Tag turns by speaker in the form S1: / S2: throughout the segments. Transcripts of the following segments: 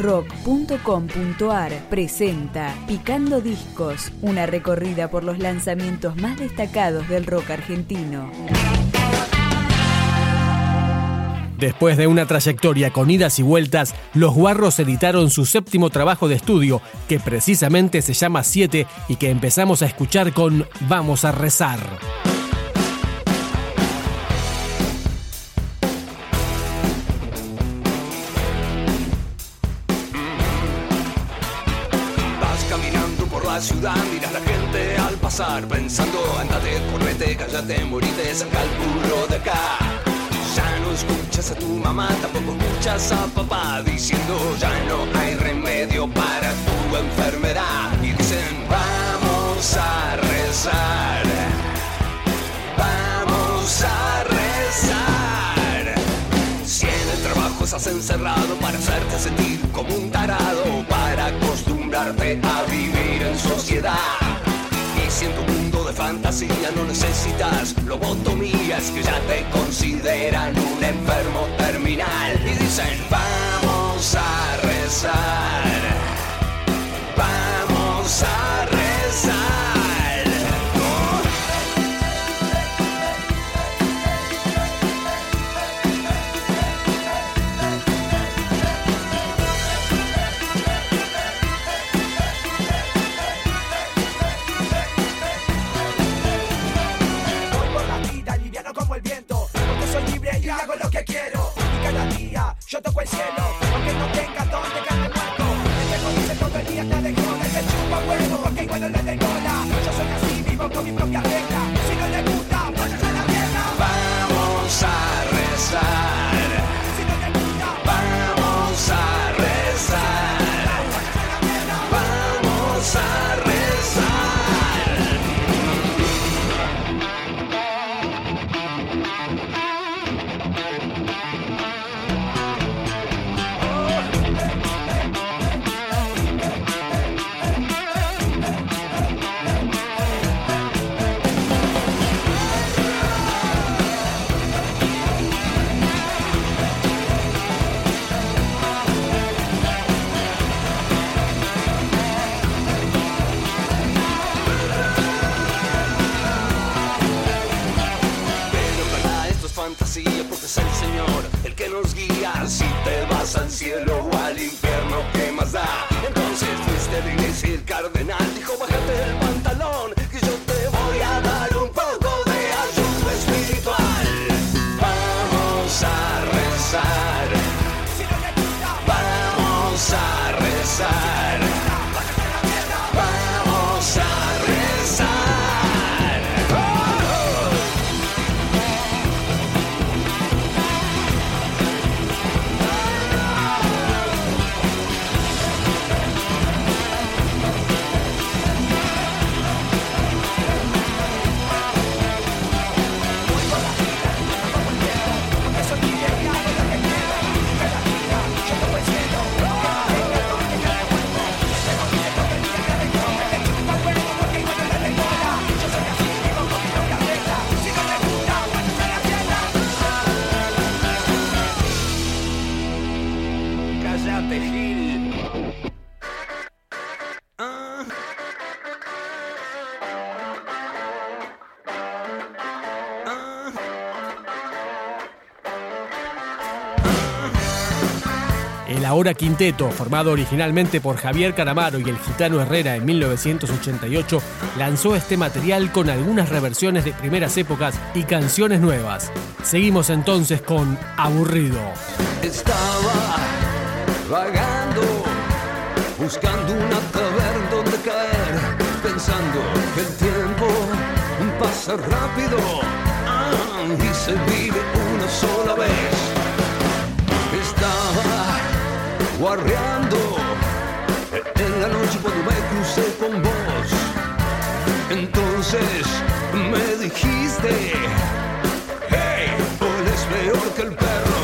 S1: rock.com.ar presenta Picando Discos, una recorrida por los lanzamientos más destacados del rock argentino.
S2: Después de una trayectoria con idas y vueltas, los Guarros editaron su séptimo trabajo de estudio, que precisamente se llama 7 y que empezamos a escuchar con Vamos a rezar.
S3: Ciudad, miras la gente al pasar, pensando, andate, correte, cállate, morite, saca el culo de acá. Ya no escuchas a tu mamá, tampoco escuchas a papá diciendo ya no hay remedio para tu enfermedad. Y dicen vamos a rezar, vamos a rezar. Si en el trabajo estás encerrado para hacerte sentir como un tarado, para acostumbrarte a vivir en sociedad. Y si en tu mundo de fantasía no necesitas lobotomías que ya te consideran un enfermo terminal y dicen vamos a rezar, vamos a rezar,
S4: El
S2: ahora quinteto, formado originalmente por Javier Caramaro y el gitano Herrera en 1988, lanzó este material con algunas reversiones de primeras épocas y canciones nuevas. Seguimos entonces con Aburrido.
S3: Estaba vagando, buscando una taberna donde caer, pensando que el tiempo pasa rápido ah, y se vive una sola vez. En la noche cuando me crucé con vos. Entonces me dijiste, hey, es peor que el perro.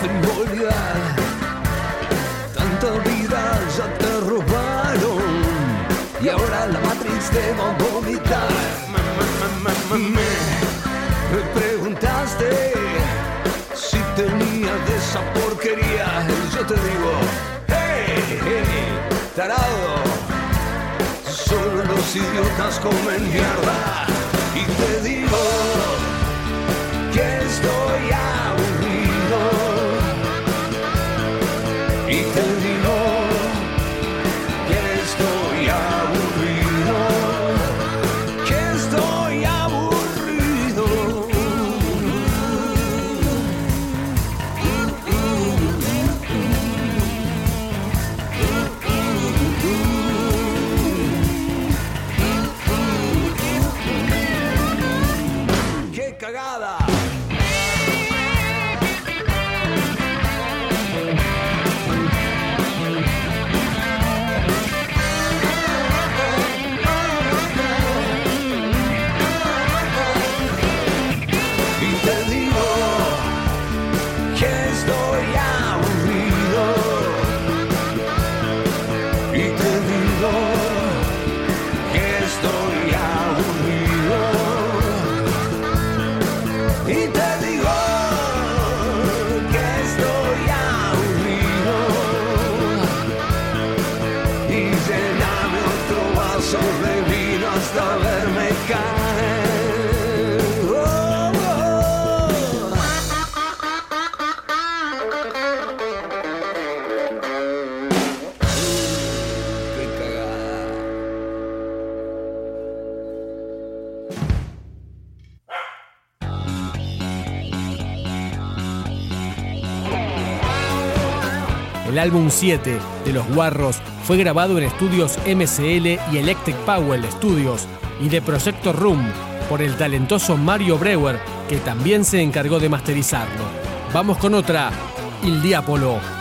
S3: frivolidad. Tanta vida ya te robaron y ahora la matriz te va a vomitar. Me preguntaste si tenía de esa porquería. Yo te digo, hey, hey, tarado. Solo los idiotas comen mierda.
S2: El álbum 7 de Los Guarros fue grabado en estudios MCL y Electric Powell Studios y de Proyecto Room por el talentoso Mario Brewer, que también se encargó de masterizarlo. Vamos con otra, Il Diapolo.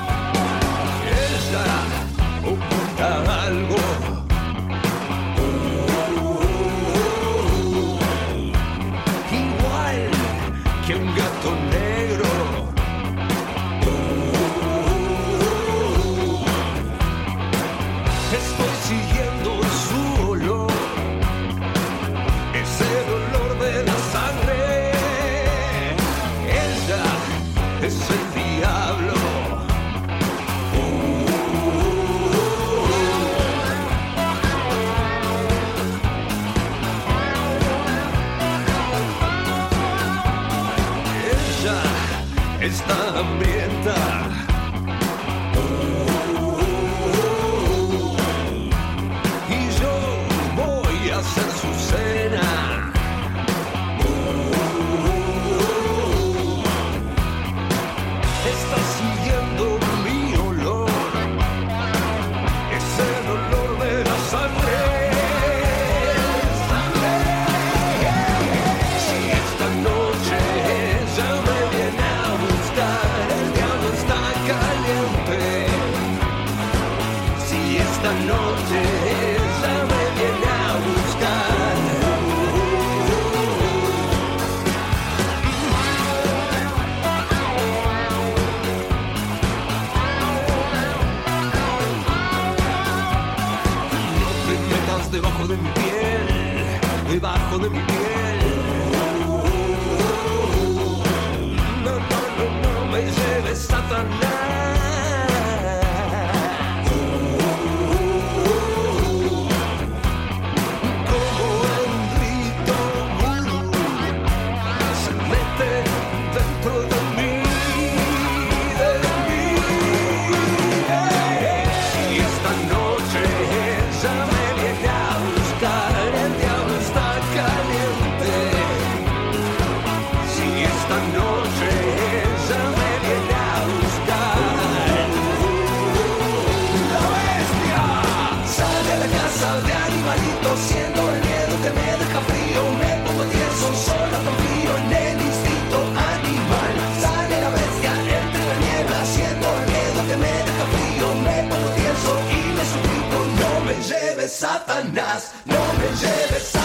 S3: Não me lleves.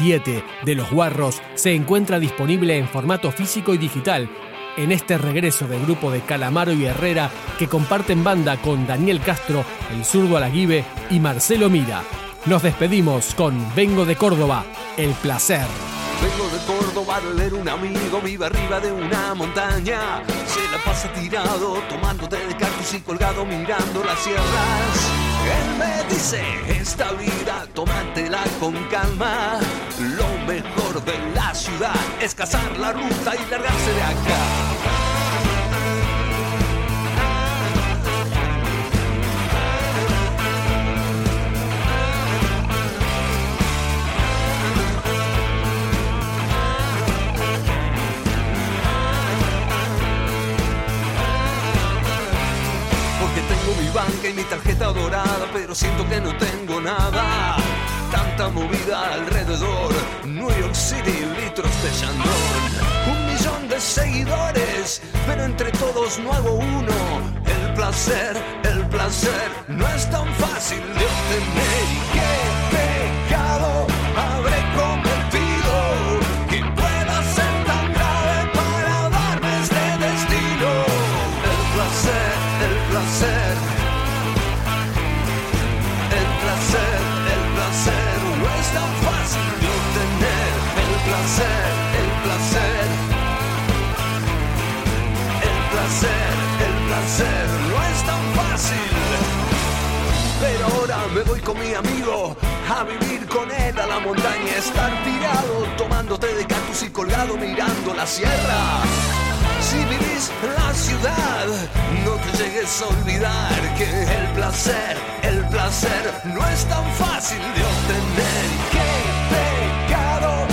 S3: 7 de
S2: Los Guarros se encuentra disponible en formato físico y digital. En este regreso del grupo de Calamaro y Herrera, que comparten banda con Daniel Castro, el zurdo Alaguibe y Marcelo Mira. Nos despedimos con Vengo de Córdoba, el placer.
S3: Vengo de Córdoba, era un amigo, vive arriba de una montaña. Se la pasa tirado, tomándote de cartos y colgado, mirando las sierras. Él me dice, esta vida, tómatela con calma. Lo mejor de la ciudad es cazar la ruta y largarse de acá. Pero siento que no tengo nada. Tanta movida alrededor, New York City, litros de Chandon. Un millón de seguidores, pero entre todos no hago uno. El placer, el placer, no es tan fácil de obtener. ¿Y qué pecado voy con mi amigo a vivir con él a la montaña, estar tirado, tomándote de cactus y colgado mirando la sierra. Si vivís la ciudad, no te llegues a olvidar que el placer, el placer no es tan fácil de obtener. ¿Qué pecado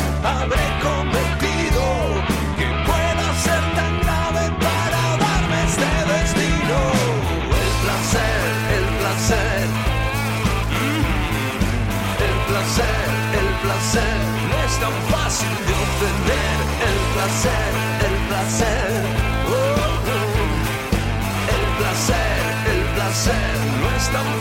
S3: tan fácil de obtener. El placer, el placer. Oh, oh. El placer, el placer no es tan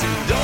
S3: tan fácil